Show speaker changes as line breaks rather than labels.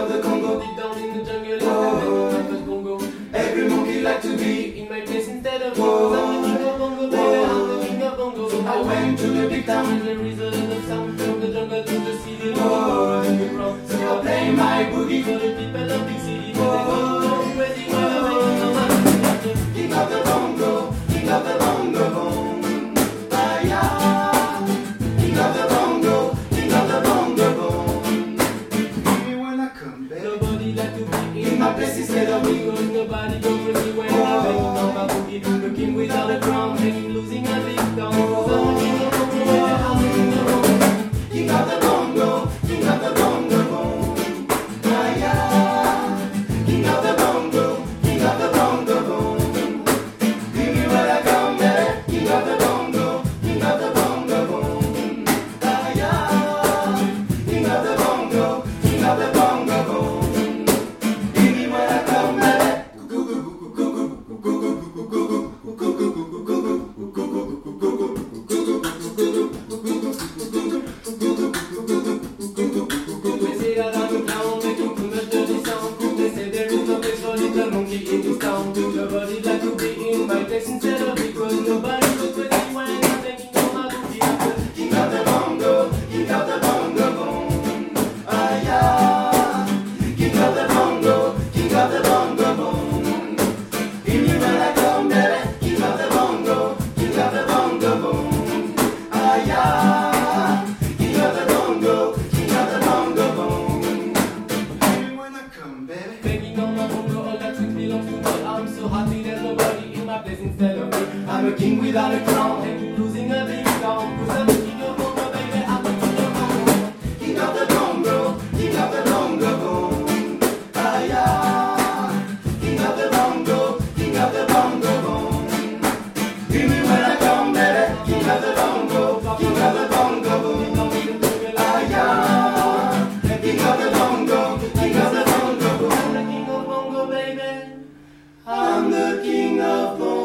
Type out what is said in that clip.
of the Congo.
Deep down in the jungle, Whoa. in the Congo.
Every monkey like to be
in my place instead of Whoa. I'm the king of Bongo, baby, I'm the king of Bongo.
So I went to the big town.
And there is a lot of sound from the jungle to the city. Whoa. The ground.
So I play my boogie
for the people of big city. Whoa.
King of the Congo, king of the Bongo.
body like to be
in my place instead of me.
going Nobody go for me when I'm in my boogie, looking all the crown. não fiquei tudo instead of me. I'm a king
without a crown, and you're losing a big song. Cause I'm the king of Bongo, baby, I'm the king of Bongo. King of the Bongo, king of the Bongo. Boom. Ah, yeah. King of the Bongo, king of the Bongo. Boom. Give me when I come, baby. King of the bongo, king of the bongo, boom, ah yeah. King of the bongo, king of the bongo.
I'm
the king of Bongo.